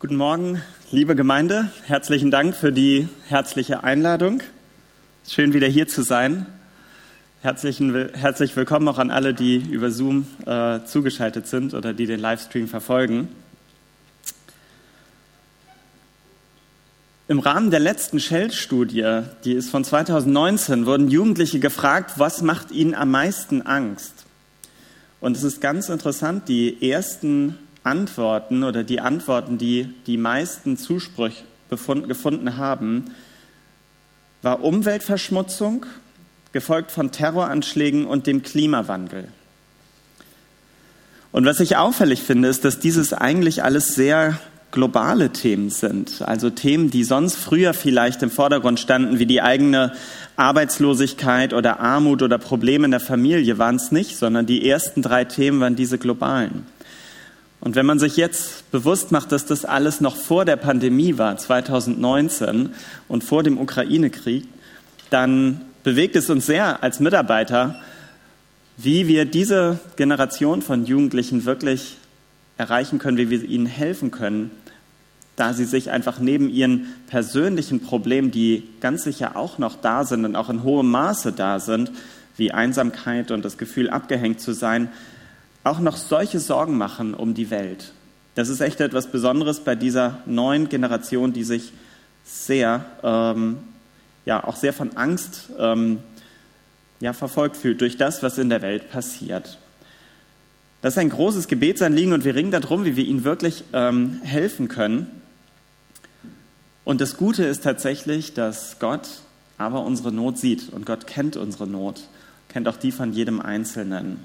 Guten Morgen, liebe Gemeinde. Herzlichen Dank für die herzliche Einladung. Schön wieder hier zu sein. Herzlichen, herzlich willkommen auch an alle, die über Zoom äh, zugeschaltet sind oder die den Livestream verfolgen. Im Rahmen der letzten Shell-Studie, die ist von 2019, wurden Jugendliche gefragt, was macht ihnen am meisten Angst? Und es ist ganz interessant, die ersten Antworten oder die Antworten, die die meisten Zuspruch gefunden haben, war Umweltverschmutzung, gefolgt von Terroranschlägen und dem Klimawandel. Und was ich auffällig finde, ist, dass dieses eigentlich alles sehr globale Themen sind. Also Themen, die sonst früher vielleicht im Vordergrund standen, wie die eigene Arbeitslosigkeit oder Armut oder Probleme in der Familie, waren es nicht, sondern die ersten drei Themen waren diese globalen. Und wenn man sich jetzt bewusst macht, dass das alles noch vor der Pandemie war, 2019 und vor dem Ukraine-Krieg, dann bewegt es uns sehr als Mitarbeiter, wie wir diese Generation von Jugendlichen wirklich erreichen können, wie wir ihnen helfen können, da sie sich einfach neben ihren persönlichen Problemen, die ganz sicher auch noch da sind und auch in hohem Maße da sind, wie Einsamkeit und das Gefühl, abgehängt zu sein, auch noch solche Sorgen machen um die Welt. Das ist echt etwas Besonderes bei dieser neuen Generation, die sich sehr, ähm, ja, auch sehr von Angst ähm, ja, verfolgt fühlt durch das, was in der Welt passiert. Das ist ein großes Gebetsanliegen und wir ringen darum, wie wir ihnen wirklich ähm, helfen können. Und das Gute ist tatsächlich, dass Gott aber unsere Not sieht und Gott kennt unsere Not, kennt auch die von jedem Einzelnen.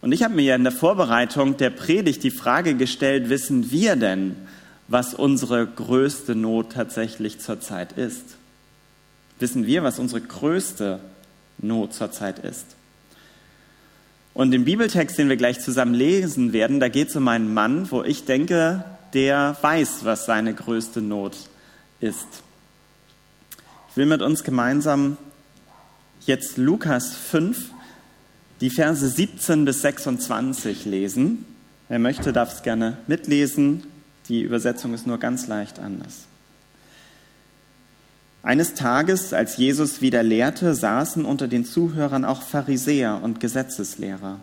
Und ich habe mir ja in der Vorbereitung der Predigt die Frage gestellt, wissen wir denn, was unsere größte Not tatsächlich zurzeit ist? Wissen wir, was unsere größte Not zurzeit ist? Und im Bibeltext, den wir gleich zusammen lesen werden, da geht es um einen Mann, wo ich denke, der weiß, was seine größte Not ist. Ich will mit uns gemeinsam jetzt Lukas 5 die Verse 17 bis 26 lesen. Wer möchte, darf es gerne mitlesen. Die Übersetzung ist nur ganz leicht anders. Eines Tages, als Jesus wieder lehrte, saßen unter den Zuhörern auch Pharisäer und Gesetzeslehrer.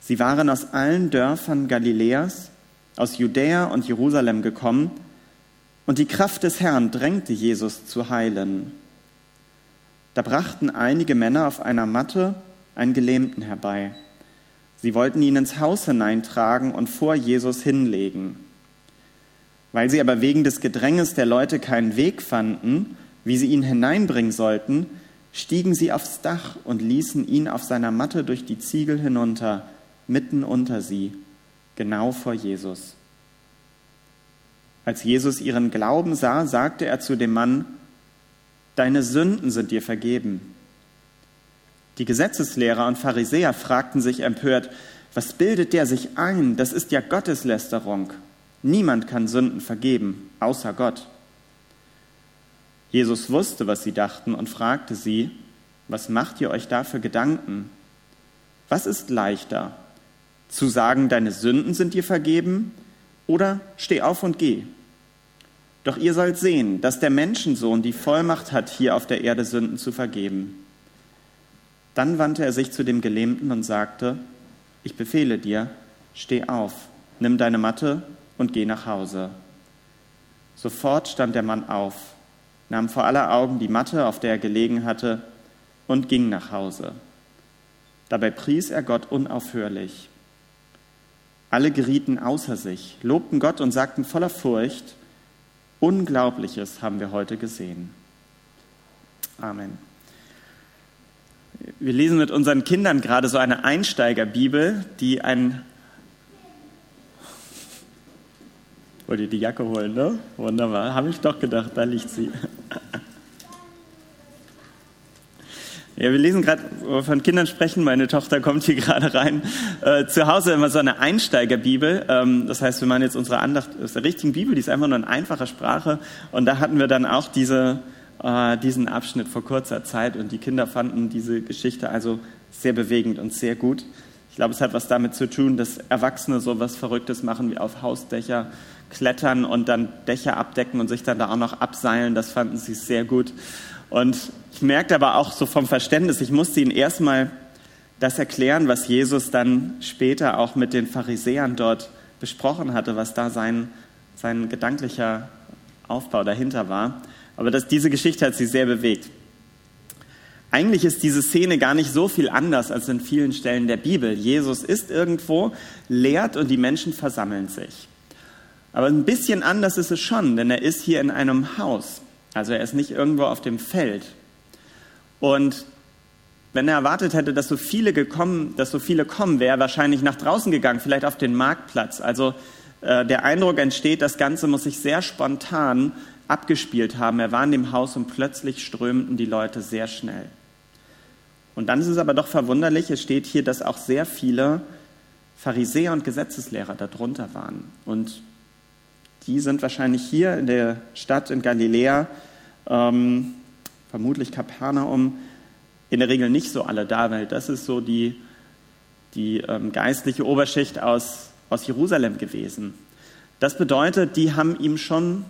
Sie waren aus allen Dörfern Galiläas, aus Judäa und Jerusalem gekommen, und die Kraft des Herrn drängte Jesus zu heilen. Da brachten einige Männer auf einer Matte einen Gelähmten herbei. Sie wollten ihn ins Haus hineintragen und vor Jesus hinlegen. Weil sie aber wegen des Gedränges der Leute keinen Weg fanden, wie sie ihn hineinbringen sollten, stiegen sie aufs Dach und ließen ihn auf seiner Matte durch die Ziegel hinunter, mitten unter sie, genau vor Jesus. Als Jesus ihren Glauben sah, sagte er zu dem Mann, Deine Sünden sind dir vergeben. Die Gesetzeslehrer und Pharisäer fragten sich empört, was bildet der sich ein? Das ist ja Gotteslästerung. Niemand kann Sünden vergeben, außer Gott. Jesus wusste, was sie dachten und fragte sie, was macht ihr euch da für Gedanken? Was ist leichter, zu sagen, deine Sünden sind dir vergeben oder steh auf und geh? Doch ihr sollt sehen, dass der Menschensohn die Vollmacht hat, hier auf der Erde Sünden zu vergeben. Dann wandte er sich zu dem Gelähmten und sagte, ich befehle dir, steh auf, nimm deine Matte und geh nach Hause. Sofort stand der Mann auf, nahm vor aller Augen die Matte, auf der er gelegen hatte, und ging nach Hause. Dabei pries er Gott unaufhörlich. Alle gerieten außer sich, lobten Gott und sagten voller Furcht, Unglaubliches haben wir heute gesehen. Amen. Wir lesen mit unseren Kindern gerade so eine Einsteigerbibel, die ein. Wollt ihr die Jacke holen, ne? Wunderbar. Habe ich doch gedacht, da liegt sie. Ja, wir lesen gerade, wo wir von Kindern sprechen, meine Tochter kommt hier gerade rein. Äh, zu Hause immer so eine Einsteigerbibel. Ähm, das heißt, wir machen jetzt unsere Andacht aus der richtigen Bibel, die ist einfach nur in einfacher Sprache. Und da hatten wir dann auch diese äh, diesen Abschnitt vor kurzer Zeit und die Kinder fanden diese Geschichte also sehr bewegend und sehr gut. Ich glaube, es hat was damit zu tun, dass Erwachsene so was Verrücktes machen, wie auf Hausdächer klettern und dann Dächer abdecken und sich dann da auch noch abseilen. Das fanden sie sehr gut. Und ich merkte aber auch so vom Verständnis, ich musste ihnen erstmal das erklären, was Jesus dann später auch mit den Pharisäern dort besprochen hatte, was da sein, sein gedanklicher Aufbau dahinter war. Aber das, diese Geschichte hat sie sehr bewegt. Eigentlich ist diese Szene gar nicht so viel anders als in vielen Stellen der Bibel. Jesus ist irgendwo, lehrt und die Menschen versammeln sich. Aber ein bisschen anders ist es schon, denn er ist hier in einem Haus. Also er ist nicht irgendwo auf dem Feld. Und wenn er erwartet hätte, dass so viele gekommen, dass so viele kommen, wäre er wahrscheinlich nach draußen gegangen, vielleicht auf den Marktplatz. Also äh, der Eindruck entsteht, das Ganze muss sich sehr spontan abgespielt haben. Er war in dem Haus und plötzlich strömten die Leute sehr schnell. Und dann ist es aber doch verwunderlich, es steht hier, dass auch sehr viele Pharisäer und Gesetzeslehrer darunter waren. Und die sind wahrscheinlich hier in der Stadt in Galiläa, ähm, vermutlich Kapernaum, in der Regel nicht so alle da, weil das ist so die, die ähm, geistliche Oberschicht aus, aus Jerusalem gewesen. Das bedeutet, die haben ihm schon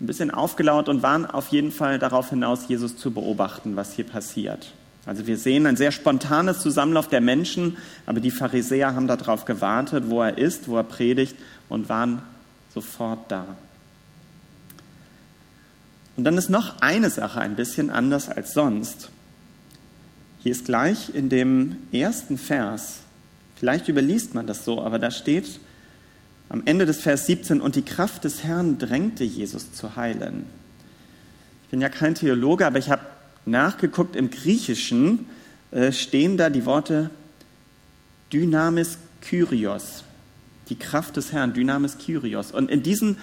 ein bisschen aufgelaut und waren auf jeden Fall darauf hinaus, Jesus zu beobachten, was hier passiert. Also wir sehen ein sehr spontanes Zusammenlauf der Menschen, aber die Pharisäer haben darauf gewartet, wo er ist, wo er predigt und waren sofort da. Und dann ist noch eine Sache ein bisschen anders als sonst. Hier ist gleich in dem ersten Vers, vielleicht überliest man das so, aber da steht am Ende des Vers 17, und die Kraft des Herrn drängte Jesus zu heilen. Ich bin ja kein Theologe, aber ich habe nachgeguckt, im Griechischen äh, stehen da die Worte Dynamis Kyrios die Kraft des Herrn, Dynamis Kyrios. Und in diesem,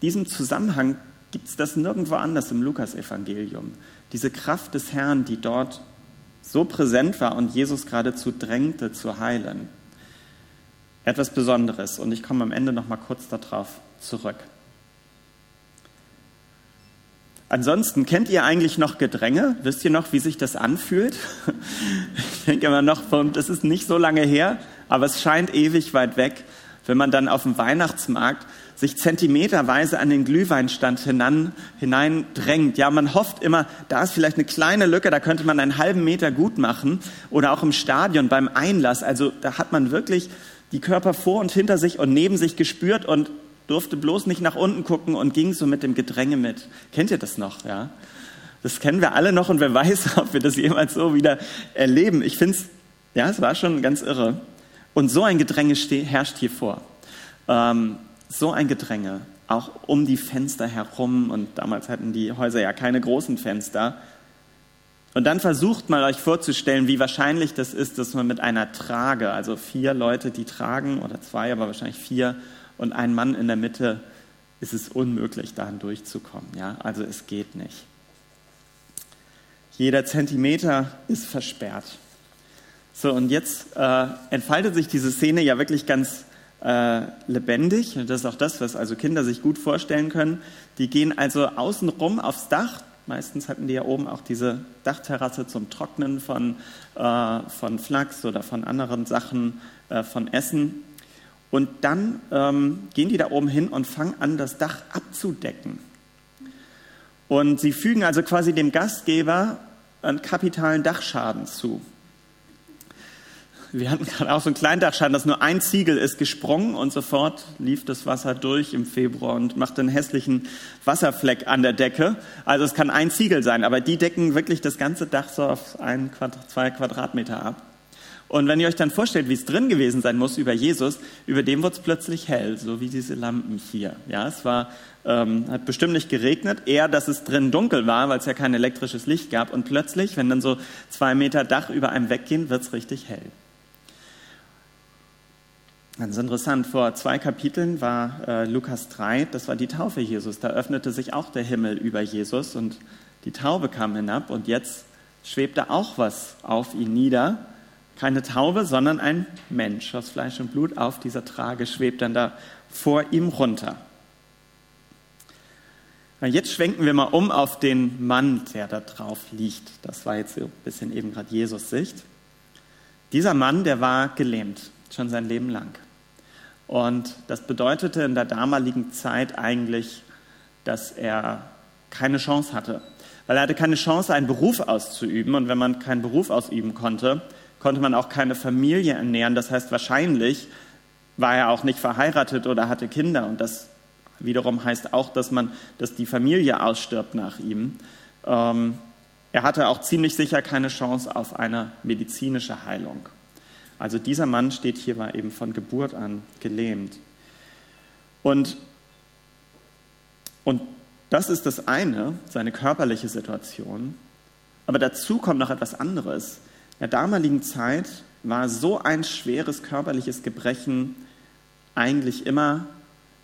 diesem Zusammenhang gibt es das nirgendwo anders im Lukasevangelium. Diese Kraft des Herrn, die dort so präsent war und Jesus geradezu drängte zu heilen. Etwas Besonderes. Und ich komme am Ende noch mal kurz darauf zurück. Ansonsten, kennt ihr eigentlich noch Gedränge? Wisst ihr noch, wie sich das anfühlt? Ich denke immer noch, das ist nicht so lange her, aber es scheint ewig weit weg wenn man dann auf dem Weihnachtsmarkt sich zentimeterweise an den Glühweinstand hinan, hineindrängt. Ja, man hofft immer, da ist vielleicht eine kleine Lücke, da könnte man einen halben Meter gut machen. Oder auch im Stadion beim Einlass. Also da hat man wirklich die Körper vor und hinter sich und neben sich gespürt und durfte bloß nicht nach unten gucken und ging so mit dem Gedränge mit. Kennt ihr das noch? Ja, das kennen wir alle noch und wer weiß, ob wir das jemals so wieder erleben. Ich finde es, ja, es war schon ganz irre. Und so ein Gedränge herrscht hier vor. Ähm, so ein Gedränge, auch um die Fenster herum. Und damals hatten die Häuser ja keine großen Fenster. Und dann versucht mal euch vorzustellen, wie wahrscheinlich das ist, dass man mit einer Trage, also vier Leute, die tragen, oder zwei, aber wahrscheinlich vier, und ein Mann in der Mitte, ist es unmöglich, da durchzukommen. Ja? Also es geht nicht. Jeder Zentimeter ist versperrt. So, und jetzt äh, entfaltet sich diese Szene ja wirklich ganz äh, lebendig. Das ist auch das, was also Kinder sich gut vorstellen können. Die gehen also außenrum aufs Dach. Meistens hatten die ja oben auch diese Dachterrasse zum Trocknen von, äh, von Flachs oder von anderen Sachen, äh, von Essen. Und dann ähm, gehen die da oben hin und fangen an, das Dach abzudecken. Und sie fügen also quasi dem Gastgeber einen kapitalen Dachschaden zu. Wir hatten gerade auch so einen Kleindachschaden, dass nur ein Ziegel ist gesprungen und sofort lief das Wasser durch im Februar und macht einen hässlichen Wasserfleck an der Decke. Also es kann ein Ziegel sein, aber die decken wirklich das ganze Dach so auf ein, zwei Quadratmeter ab. Und wenn ihr euch dann vorstellt, wie es drin gewesen sein muss über Jesus, über dem wird es plötzlich hell, so wie diese Lampen hier. Ja, es war, ähm, hat bestimmt nicht geregnet, eher, dass es drin dunkel war, weil es ja kein elektrisches Licht gab. Und plötzlich, wenn dann so zwei Meter Dach über einem weggehen, wird es richtig hell. Ganz interessant, vor zwei Kapiteln war äh, Lukas 3, das war die Taufe Jesus. Da öffnete sich auch der Himmel über Jesus und die Taube kam hinab und jetzt schwebte auch was auf ihn nieder. Keine Taube, sondern ein Mensch aus Fleisch und Blut auf dieser Trage schwebt dann da vor ihm runter. Jetzt schwenken wir mal um auf den Mann, der da drauf liegt. Das war jetzt so ein bisschen eben gerade Jesus Sicht. Dieser Mann, der war gelähmt, schon sein Leben lang. Und das bedeutete in der damaligen Zeit eigentlich, dass er keine Chance hatte. Weil er hatte keine Chance, einen Beruf auszuüben. Und wenn man keinen Beruf ausüben konnte, konnte man auch keine Familie ernähren. Das heißt, wahrscheinlich war er auch nicht verheiratet oder hatte Kinder. Und das wiederum heißt auch, dass, man, dass die Familie ausstirbt nach ihm. Ähm, er hatte auch ziemlich sicher keine Chance auf eine medizinische Heilung. Also dieser Mann steht hier war eben von Geburt an gelähmt. Und, und das ist das eine, seine körperliche Situation. Aber dazu kommt noch etwas anderes. In der damaligen Zeit war so ein schweres körperliches Gebrechen eigentlich immer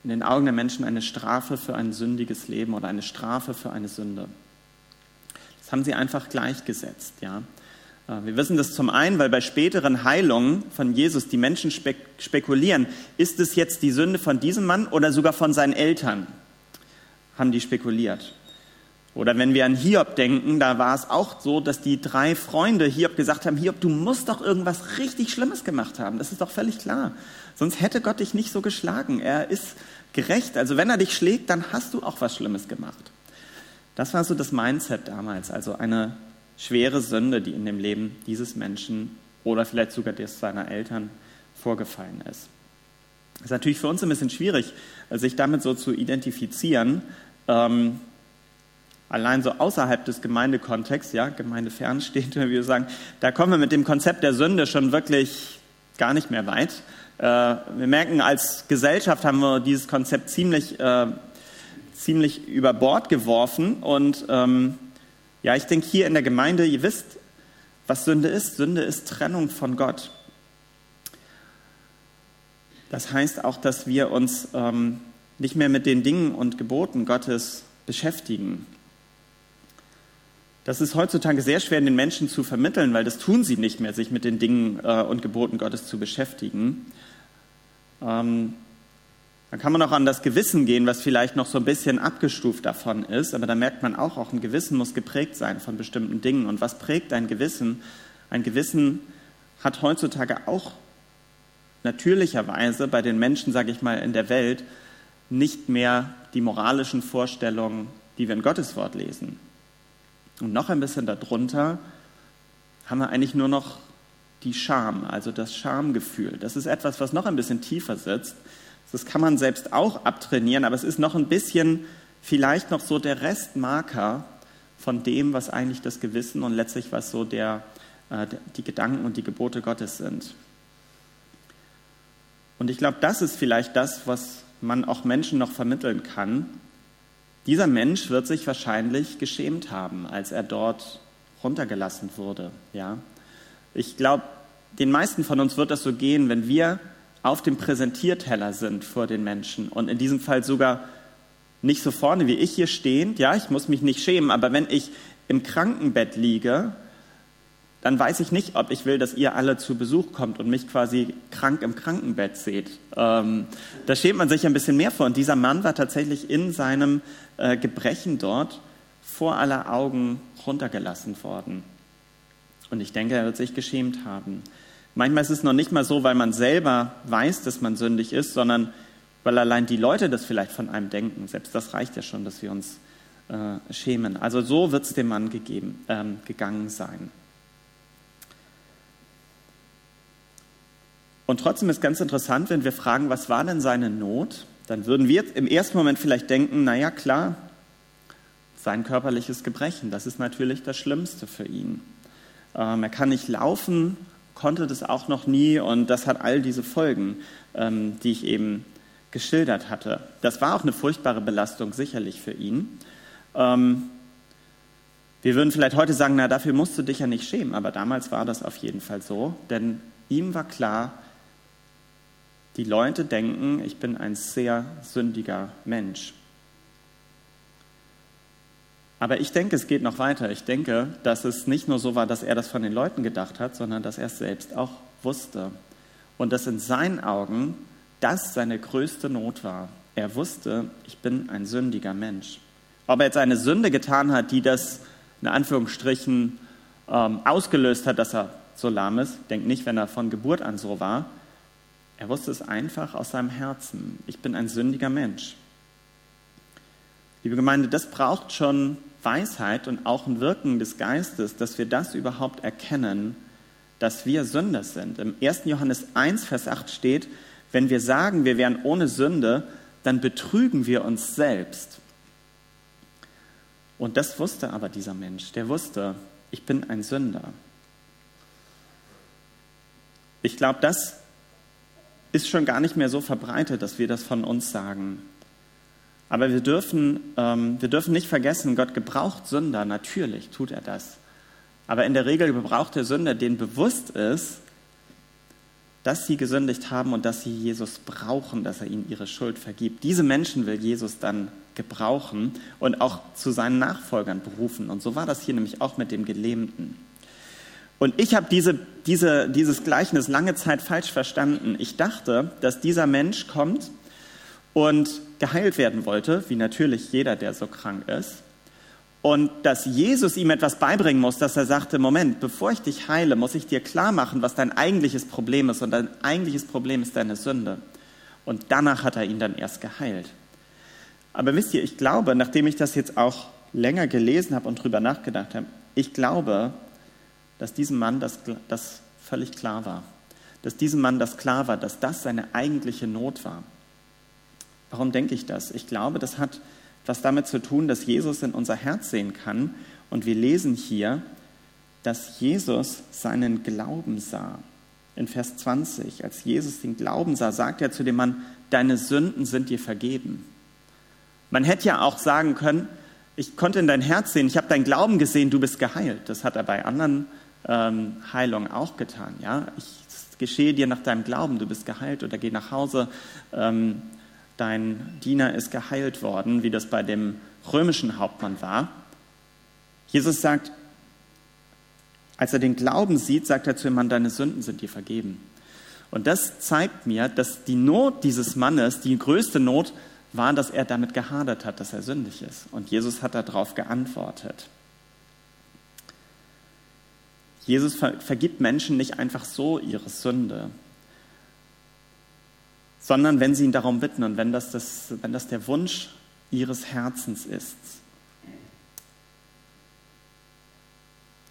in den Augen der Menschen eine Strafe für ein sündiges Leben oder eine Strafe für eine Sünde. Das haben sie einfach gleichgesetzt. Ja? Äh, wir wissen das zum einen, weil bei späteren Heilungen von Jesus die Menschen spekulieren, ist es jetzt die Sünde von diesem Mann oder sogar von seinen Eltern? Haben die spekuliert. Oder wenn wir an Hiob denken, da war es auch so, dass die drei Freunde Hiob gesagt haben, Hiob, du musst doch irgendwas richtig Schlimmes gemacht haben. Das ist doch völlig klar. Sonst hätte Gott dich nicht so geschlagen. Er ist gerecht. Also wenn er dich schlägt, dann hast du auch was Schlimmes gemacht. Das war so das Mindset damals, also eine schwere Sünde, die in dem Leben dieses Menschen oder vielleicht sogar des seiner Eltern vorgefallen ist. Das ist natürlich für uns ein bisschen schwierig, sich damit so zu identifizieren. Ähm, allein so außerhalb des Gemeindekontexts, ja, gemeindefern wie wir sagen, da kommen wir mit dem Konzept der Sünde schon wirklich gar nicht mehr weit. Äh, wir merken, als Gesellschaft haben wir dieses Konzept ziemlich äh, ziemlich über Bord geworfen. Und ähm, ja, ich denke hier in der Gemeinde, ihr wisst, was Sünde ist. Sünde ist Trennung von Gott. Das heißt auch, dass wir uns ähm, nicht mehr mit den Dingen und Geboten Gottes beschäftigen. Das ist heutzutage sehr schwer den Menschen zu vermitteln, weil das tun sie nicht mehr, sich mit den Dingen äh, und Geboten Gottes zu beschäftigen. Ähm, dann kann man auch an das Gewissen gehen, was vielleicht noch so ein bisschen abgestuft davon ist, aber da merkt man auch, auch ein Gewissen muss geprägt sein von bestimmten Dingen. Und was prägt ein Gewissen? Ein Gewissen hat heutzutage auch natürlicherweise bei den Menschen, sage ich mal, in der Welt nicht mehr die moralischen Vorstellungen, die wir in Gottes Wort lesen. Und noch ein bisschen darunter haben wir eigentlich nur noch die Scham, also das Schamgefühl. Das ist etwas, was noch ein bisschen tiefer sitzt das kann man selbst auch abtrainieren, aber es ist noch ein bisschen vielleicht noch so der Restmarker von dem, was eigentlich das Gewissen und letztlich was so der, äh, die Gedanken und die Gebote Gottes sind. Und ich glaube, das ist vielleicht das, was man auch Menschen noch vermitteln kann. Dieser Mensch wird sich wahrscheinlich geschämt haben, als er dort runtergelassen wurde. Ja? Ich glaube, den meisten von uns wird das so gehen, wenn wir auf dem Präsentierteller sind vor den Menschen und in diesem Fall sogar nicht so vorne wie ich hier stehend, ja, ich muss mich nicht schämen, aber wenn ich im Krankenbett liege, dann weiß ich nicht, ob ich will, dass ihr alle zu Besuch kommt und mich quasi krank im Krankenbett seht. Ähm, da schämt man sich ein bisschen mehr vor. Und dieser Mann war tatsächlich in seinem äh, Gebrechen dort vor aller Augen runtergelassen worden. Und ich denke, er wird sich geschämt haben. Manchmal ist es noch nicht mal so, weil man selber weiß, dass man sündig ist, sondern weil allein die Leute das vielleicht von einem denken. Selbst das reicht ja schon, dass wir uns äh, schämen. Also so wird es dem Mann gegeben, ähm, gegangen sein. Und trotzdem ist ganz interessant, wenn wir fragen, was war denn seine Not, dann würden wir im ersten Moment vielleicht denken, naja klar, sein körperliches Gebrechen, das ist natürlich das Schlimmste für ihn. Ähm, er kann nicht laufen, konnte das auch noch nie und das hat all diese Folgen, ähm, die ich eben geschildert hatte. Das war auch eine furchtbare Belastung sicherlich für ihn. Ähm, wir würden vielleicht heute sagen, na dafür musst du dich ja nicht schämen, aber damals war das auf jeden Fall so, denn ihm war klar, die Leute denken, ich bin ein sehr sündiger Mensch. Aber ich denke, es geht noch weiter. Ich denke, dass es nicht nur so war, dass er das von den Leuten gedacht hat, sondern dass er es selbst auch wusste. Und dass in seinen Augen das seine größte Not war. Er wusste, ich bin ein sündiger Mensch. Ob er jetzt eine Sünde getan hat, die das in Anführungsstrichen ähm, ausgelöst hat, dass er so lahm ist. Denkt nicht, wenn er von Geburt an so war. Er wusste es einfach aus seinem Herzen. Ich bin ein sündiger Mensch. Liebe Gemeinde, das braucht schon Weisheit und auch ein Wirken des Geistes, dass wir das überhaupt erkennen, dass wir Sünder sind. Im 1. Johannes 1, Vers 8 steht, wenn wir sagen, wir wären ohne Sünde, dann betrügen wir uns selbst. Und das wusste aber dieser Mensch. Der wusste, ich bin ein Sünder. Ich glaube, das ist schon gar nicht mehr so verbreitet, dass wir das von uns sagen. Aber wir dürfen, ähm, wir dürfen nicht vergessen, Gott gebraucht Sünder, natürlich tut er das. Aber in der Regel gebraucht der Sünder, den bewusst ist, dass sie gesündigt haben und dass sie Jesus brauchen, dass er ihnen ihre Schuld vergibt. Diese Menschen will Jesus dann gebrauchen und auch zu seinen Nachfolgern berufen. Und so war das hier nämlich auch mit dem Gelähmten. Und ich habe diese, diese, dieses Gleichnis lange Zeit falsch verstanden. Ich dachte, dass dieser Mensch kommt und geheilt werden wollte, wie natürlich jeder, der so krank ist. Und dass Jesus ihm etwas beibringen muss, dass er sagte, Moment, bevor ich dich heile, muss ich dir klar machen, was dein eigentliches Problem ist. Und dein eigentliches Problem ist deine Sünde. Und danach hat er ihn dann erst geheilt. Aber wisst ihr, ich glaube, nachdem ich das jetzt auch länger gelesen habe und drüber nachgedacht habe, ich glaube, dass diesem Mann das, das völlig klar war. Dass diesem Mann das klar war, dass das seine eigentliche Not war. Warum denke ich das? Ich glaube, das hat was damit zu tun, dass Jesus in unser Herz sehen kann. Und wir lesen hier, dass Jesus seinen Glauben sah. In Vers 20, als Jesus den Glauben sah, sagt er zu dem Mann, deine Sünden sind dir vergeben. Man hätte ja auch sagen können, ich konnte in dein Herz sehen, ich habe deinen Glauben gesehen, du bist geheilt. Das hat er bei anderen ähm, Heilungen auch getan. Ja? Ich, geschehe dir nach deinem Glauben, du bist geheilt oder geh nach Hause. Ähm, dein Diener ist geheilt worden, wie das bei dem römischen Hauptmann war. Jesus sagt, als er den Glauben sieht, sagt er zu ihm, Mann, deine Sünden sind dir vergeben. Und das zeigt mir, dass die Not dieses Mannes, die größte Not, war, dass er damit gehadert hat, dass er sündig ist. Und Jesus hat darauf geantwortet. Jesus vergibt Menschen nicht einfach so ihre Sünde, sondern wenn sie ihn darum bitten und wenn das, das, wenn das der Wunsch ihres Herzens ist.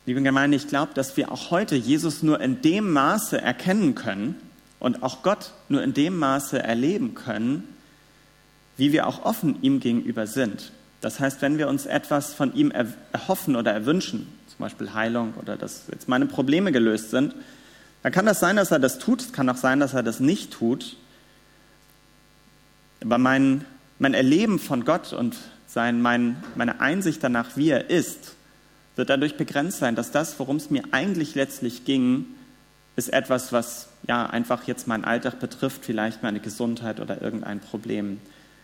Liebe Gemeinde, ich glaube, dass wir auch heute Jesus nur in dem Maße erkennen können und auch Gott nur in dem Maße erleben können, wie wir auch offen ihm gegenüber sind. Das heißt, wenn wir uns etwas von ihm erhoffen oder erwünschen, zum Beispiel Heilung oder dass jetzt meine Probleme gelöst sind, dann kann das sein, dass er das tut, es kann auch sein, dass er das nicht tut. Aber mein, mein Erleben von Gott und sein, mein, meine Einsicht danach, wie er ist, wird dadurch begrenzt sein, dass das, worum es mir eigentlich letztlich ging, ist etwas, was ja einfach jetzt meinen Alltag betrifft, vielleicht meine Gesundheit oder irgendein Problem.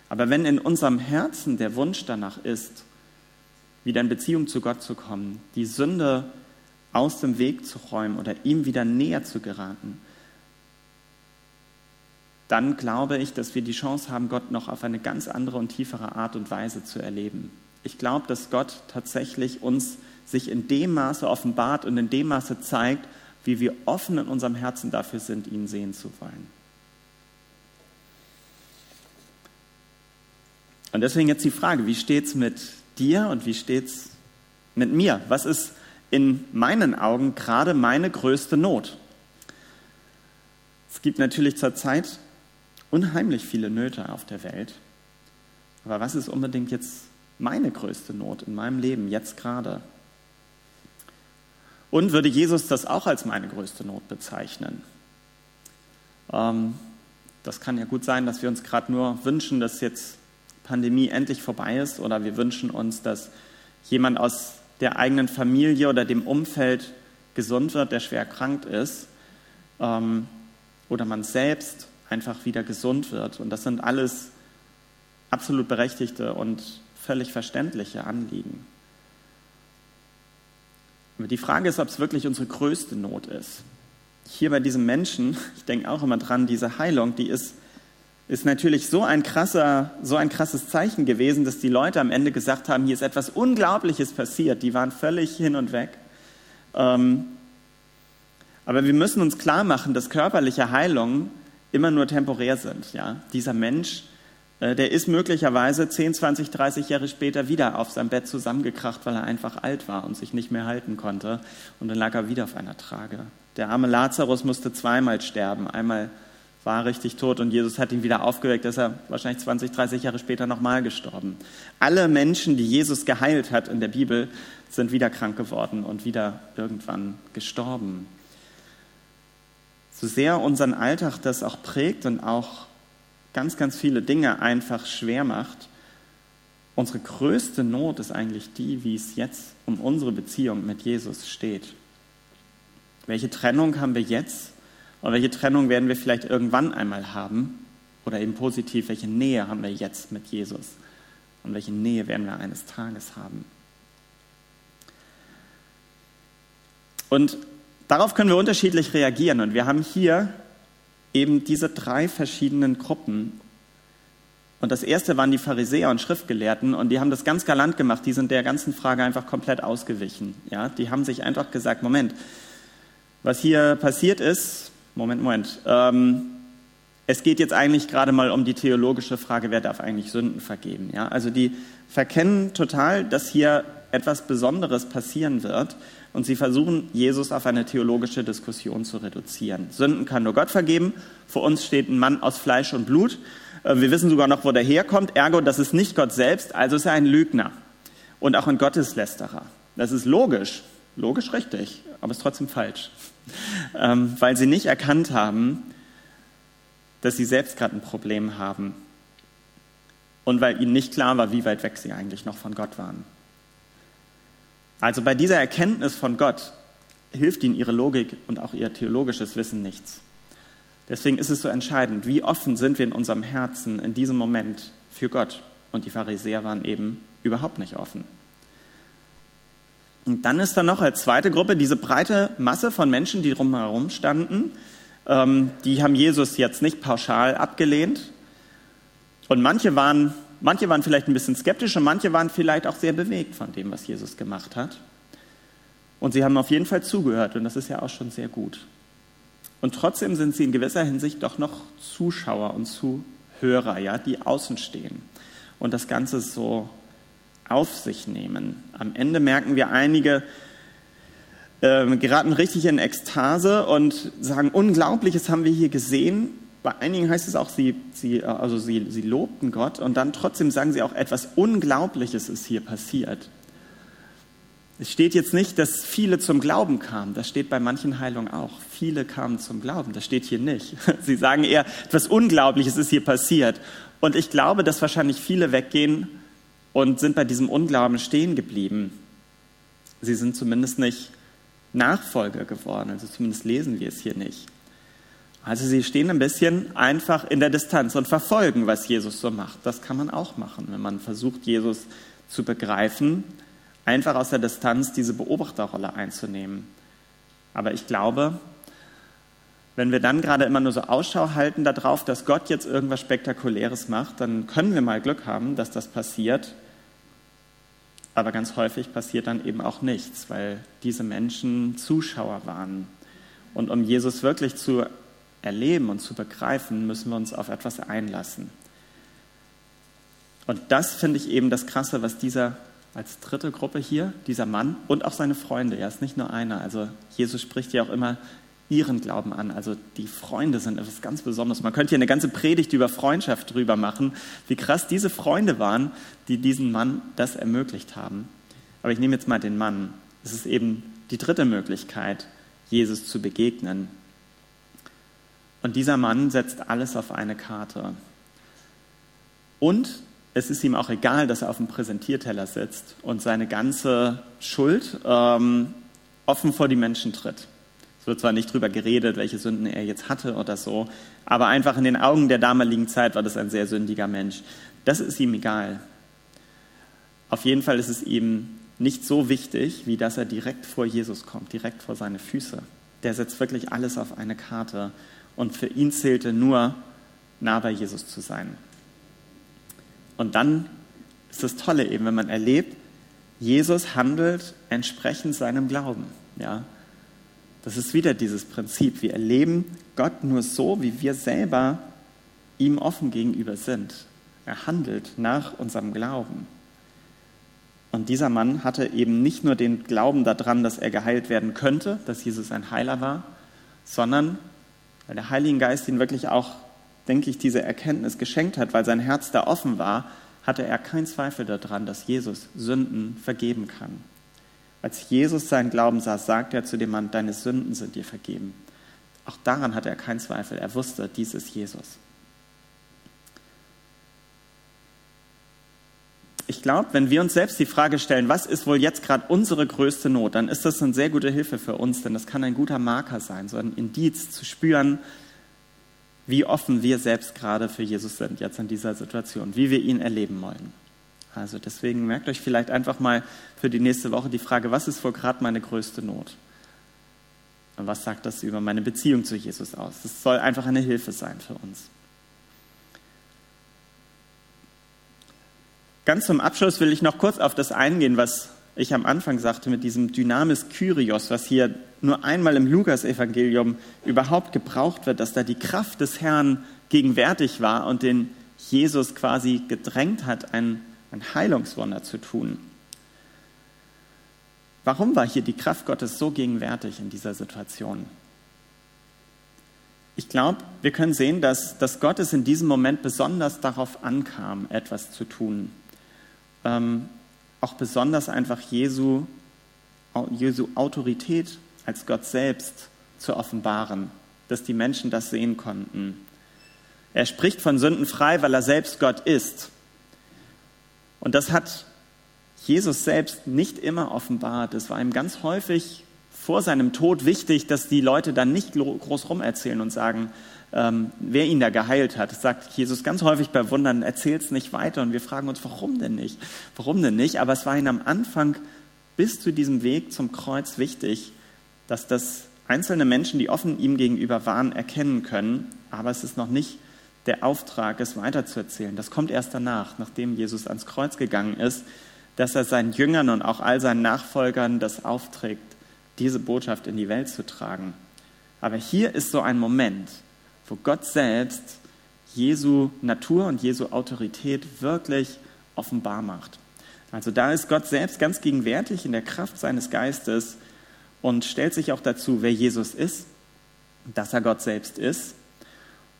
Aber wenn in unserem Herzen der Wunsch danach ist, wieder in Beziehung zu Gott zu kommen, die Sünde aus dem Weg zu räumen oder ihm wieder näher zu geraten, dann glaube ich, dass wir die Chance haben, Gott noch auf eine ganz andere und tiefere Art und Weise zu erleben. Ich glaube, dass Gott tatsächlich uns sich in dem Maße offenbart und in dem Maße zeigt, wie wir offen in unserem Herzen dafür sind, ihn sehen zu wollen. Und deswegen jetzt die Frage, wie steht es mit dir und wie steht es mit mir? Was ist in meinen Augen gerade meine größte Not? Es gibt natürlich zurzeit unheimlich viele Nöte auf der Welt. Aber was ist unbedingt jetzt meine größte Not in meinem Leben, jetzt gerade? Und würde Jesus das auch als meine größte Not bezeichnen? Ähm, das kann ja gut sein, dass wir uns gerade nur wünschen, dass jetzt Pandemie endlich vorbei ist oder wir wünschen uns, dass jemand aus der eigenen Familie oder dem Umfeld gesund wird, der schwer erkrankt ist ähm, oder man selbst einfach wieder gesund wird. Und das sind alles absolut berechtigte und völlig verständliche Anliegen. Aber die Frage ist, ob es wirklich unsere größte Not ist. Hier bei diesem Menschen, ich denke auch immer dran, diese Heilung, die ist, ist natürlich so ein, krasser, so ein krasses Zeichen gewesen, dass die Leute am Ende gesagt haben, hier ist etwas Unglaubliches passiert. Die waren völlig hin und weg. Ähm, Aber wir müssen uns klar machen, dass körperliche Heilungen immer nur temporär sind. Ja? Dieser Mensch, äh, der ist möglicherweise 10, 20, 30 Jahre später wieder auf seinem Bett zusammengekracht, weil er einfach alt war und sich nicht mehr halten konnte. Und dann lag er wieder auf einer Trage. Der arme Lazarus musste zweimal sterben. Einmal war er richtig tot und Jesus hat ihn wieder aufgeweckt, ist er wahrscheinlich 20, 30 Jahre später nochmal gestorben. Alle Menschen, die Jesus geheilt hat in der Bibel, sind wieder krank geworden und wieder irgendwann gestorben. So sehr unseren Alltag das auch prägt und auch ganz, ganz viele Dinge einfach schwer macht, unsere größte Not ist eigentlich die, wie es jetzt um unsere Beziehung mit Jesus steht. Welche Trennung haben wir jetzt und welche Trennung werden wir vielleicht irgendwann einmal haben? Oder eben positiv, welche Nähe haben wir jetzt mit Jesus? Und welche Nähe werden wir eines Tages haben? Und darauf können wir unterschiedlich reagieren. Und wir haben hier eben diese drei verschiedenen Gruppen. Und das erste waren die Pharisäer und Schriftgelehrten und die haben das ganz galant gemacht. Die sind der ganzen Frage einfach komplett ausgewichen. Ja, die haben sich einfach gesagt: Moment, was hier passiert ist, Moment, Moment. Ähm, es geht jetzt eigentlich gerade mal um die theologische Frage, wer darf eigentlich Sünden vergeben. Ja? Also die verkennen total, dass hier etwas Besonderes passieren wird und sie versuchen, Jesus auf eine theologische Diskussion zu reduzieren. Sünden kann nur Gott vergeben. Vor uns steht ein Mann aus Fleisch und Blut. Äh, wir wissen sogar noch, wo der herkommt. Ergo, das ist nicht Gott selbst, also ist er ein Lügner und auch ein Gotteslästerer. Das ist logisch, logisch richtig, aber ist trotzdem falsch, ähm, weil sie nicht erkannt haben, dass sie selbst gerade ein Problem haben und weil ihnen nicht klar war, wie weit weg sie eigentlich noch von Gott waren. Also bei dieser Erkenntnis von Gott hilft ihnen ihre Logik und auch ihr theologisches Wissen nichts. Deswegen ist es so entscheidend, wie offen sind wir in unserem Herzen in diesem Moment für Gott. Und die Pharisäer waren eben überhaupt nicht offen. Und dann ist da noch als zweite Gruppe diese breite Masse von Menschen, die drumherum standen. Ähm, die haben Jesus jetzt nicht pauschal abgelehnt. Und manche waren Manche waren vielleicht ein bisschen skeptisch und manche waren vielleicht auch sehr bewegt von dem, was Jesus gemacht hat. Und sie haben auf jeden Fall zugehört und das ist ja auch schon sehr gut. Und trotzdem sind sie in gewisser Hinsicht doch noch Zuschauer und Zuhörer, ja, die außen stehen und das Ganze so auf sich nehmen. Am Ende merken wir einige, äh, geraten richtig in Ekstase und sagen, Unglaubliches haben wir hier gesehen. Bei einigen heißt es auch, sie, sie, also sie, sie lobten Gott und dann trotzdem sagen sie auch, etwas Unglaubliches ist hier passiert. Es steht jetzt nicht, dass viele zum Glauben kamen. Das steht bei manchen Heilungen auch. Viele kamen zum Glauben. Das steht hier nicht. Sie sagen eher, etwas Unglaubliches ist hier passiert. Und ich glaube, dass wahrscheinlich viele weggehen und sind bei diesem Unglauben stehen geblieben. Sie sind zumindest nicht Nachfolger geworden. Also zumindest lesen wir es hier nicht. Also sie stehen ein bisschen einfach in der Distanz und verfolgen, was Jesus so macht. Das kann man auch machen, wenn man versucht, Jesus zu begreifen, einfach aus der Distanz diese Beobachterrolle einzunehmen. Aber ich glaube, wenn wir dann gerade immer nur so Ausschau halten darauf, dass Gott jetzt irgendwas Spektakuläres macht, dann können wir mal Glück haben, dass das passiert. Aber ganz häufig passiert dann eben auch nichts, weil diese Menschen Zuschauer waren. Und um Jesus wirklich zu erleben und zu begreifen, müssen wir uns auf etwas einlassen. Und das finde ich eben das Krasse, was dieser als dritte Gruppe hier, dieser Mann und auch seine Freunde, er ist nicht nur einer, also Jesus spricht ja auch immer ihren Glauben an, also die Freunde sind etwas ganz Besonderes. Man könnte hier eine ganze Predigt über Freundschaft drüber machen, wie krass diese Freunde waren, die diesen Mann das ermöglicht haben. Aber ich nehme jetzt mal den Mann. Es ist eben die dritte Möglichkeit, Jesus zu begegnen, und dieser Mann setzt alles auf eine Karte. Und es ist ihm auch egal, dass er auf dem Präsentierteller sitzt und seine ganze Schuld ähm, offen vor die Menschen tritt. Es wird zwar nicht darüber geredet, welche Sünden er jetzt hatte oder so, aber einfach in den Augen der damaligen Zeit war das ein sehr sündiger Mensch. Das ist ihm egal. Auf jeden Fall ist es ihm nicht so wichtig, wie dass er direkt vor Jesus kommt, direkt vor seine Füße. Der setzt wirklich alles auf eine Karte und für ihn zählte nur, nah bei Jesus zu sein. Und dann ist das Tolle eben, wenn man erlebt, Jesus handelt entsprechend seinem Glauben. Ja? Das ist wieder dieses Prinzip. Wir erleben Gott nur so, wie wir selber ihm offen gegenüber sind. Er handelt nach unserem Glauben. Und dieser Mann hatte eben nicht nur den Glauben daran, dass er geheilt werden könnte, dass Jesus ein Heiler war, sondern weil der Heilige Geist ihn wirklich auch, denke ich, diese Erkenntnis geschenkt hat, weil sein Herz da offen war, hatte er keinen Zweifel daran, dass Jesus Sünden vergeben kann. Als Jesus seinen Glauben sah, sagte er zu dem Mann, deine Sünden sind dir vergeben. Auch daran hatte er keinen Zweifel. Er wusste, dies ist Jesus. Ich glaube, wenn wir uns selbst die Frage stellen, was ist wohl jetzt gerade unsere größte Not, dann ist das eine sehr gute Hilfe für uns, denn das kann ein guter Marker sein, so ein Indiz zu spüren, wie offen wir selbst gerade für Jesus sind, jetzt in dieser Situation, wie wir ihn erleben wollen. Also deswegen merkt euch vielleicht einfach mal für die nächste Woche die Frage, was ist wohl gerade meine größte Not? Und was sagt das über meine Beziehung zu Jesus aus? Das soll einfach eine Hilfe sein für uns. Ganz zum Abschluss will ich noch kurz auf das eingehen, was ich am Anfang sagte mit diesem Dynamis Kyrios, was hier nur einmal im Lukas-Evangelium überhaupt gebraucht wird, dass da die Kraft des Herrn gegenwärtig war und den Jesus quasi gedrängt hat, ein, ein Heilungswunder zu tun. Warum war hier die Kraft Gottes so gegenwärtig in dieser Situation? Ich glaube, wir können sehen, dass, dass Gott es in diesem Moment besonders darauf ankam, etwas zu tun. Ähm, auch besonders einfach Jesu, Jesu Autorität als Gott selbst zu offenbaren, dass die Menschen das sehen konnten. Er spricht von Sünden frei, weil er selbst Gott ist. Und das hat Jesus selbst nicht immer offenbart. Es war ihm ganz häufig vor seinem Tod wichtig, dass die Leute dann nicht groß rumerzählen und sagen, ähm, wer ihn da geheilt hat. Das sagt Jesus ganz häufig bei Wundern, erzählt es nicht weiter. Und wir fragen uns, warum denn nicht? Warum denn nicht? Aber es war ihm am Anfang bis zu diesem Weg zum Kreuz wichtig, dass das einzelne Menschen, die offen ihm gegenüber waren, erkennen können. Aber es ist noch nicht der Auftrag, es weiterzuerzählen. Das kommt erst danach, nachdem Jesus ans Kreuz gegangen ist, dass er seinen Jüngern und auch all seinen Nachfolgern das aufträgt, diese Botschaft in die Welt zu tragen. Aber hier ist so ein Moment, wo Gott selbst Jesu Natur und Jesu Autorität wirklich offenbar macht. Also da ist Gott selbst ganz gegenwärtig in der Kraft seines Geistes und stellt sich auch dazu, wer Jesus ist, dass er Gott selbst ist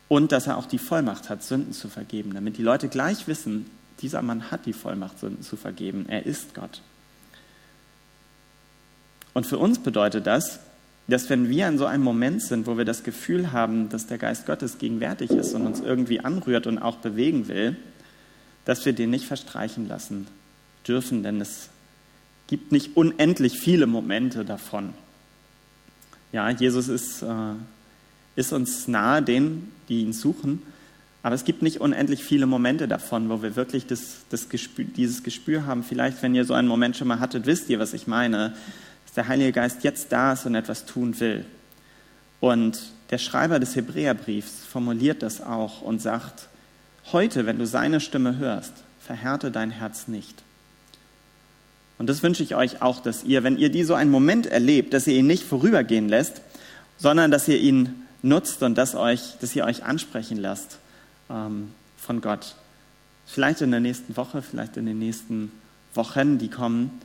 und dass er auch die Vollmacht hat, Sünden zu vergeben, damit die Leute gleich wissen, dieser Mann hat die Vollmacht, Sünden zu vergeben. Er ist Gott. Und für uns bedeutet das, dass wenn wir in so einem Moment sind, wo wir das Gefühl haben, dass der Geist Gottes gegenwärtig ist und uns irgendwie anrührt und auch bewegen will, dass wir den nicht verstreichen lassen dürfen, denn es gibt nicht unendlich viele Momente davon. Ja, Jesus ist, äh, ist uns nahe, denen, die ihn suchen, aber es gibt nicht unendlich viele Momente davon, wo wir wirklich das, das Gespür, dieses Gespür haben. Vielleicht, wenn ihr so einen Moment schon mal hattet, wisst ihr, was ich meine dass der Heilige Geist jetzt da ist und etwas tun will. Und der Schreiber des Hebräerbriefs formuliert das auch und sagt, heute, wenn du seine Stimme hörst, verhärte dein Herz nicht. Und das wünsche ich euch auch, dass ihr, wenn ihr die so einen Moment erlebt, dass ihr ihn nicht vorübergehen lässt, sondern dass ihr ihn nutzt und dass, euch, dass ihr euch ansprechen lasst ähm, von Gott. Vielleicht in der nächsten Woche, vielleicht in den nächsten Wochen, die kommen.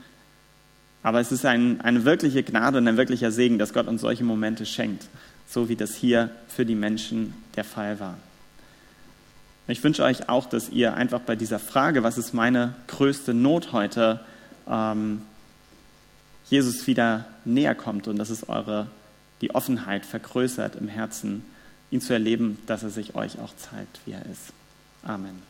Aber es ist ein, eine wirkliche Gnade und ein wirklicher Segen, dass Gott uns solche Momente schenkt, so wie das hier für die Menschen der Fall war. Ich wünsche euch auch, dass ihr einfach bei dieser Frage, was ist meine größte Not heute, ähm, Jesus wieder näher kommt und dass es eure die Offenheit vergrößert im Herzen, ihn zu erleben, dass er sich euch auch zeigt, wie er ist. Amen.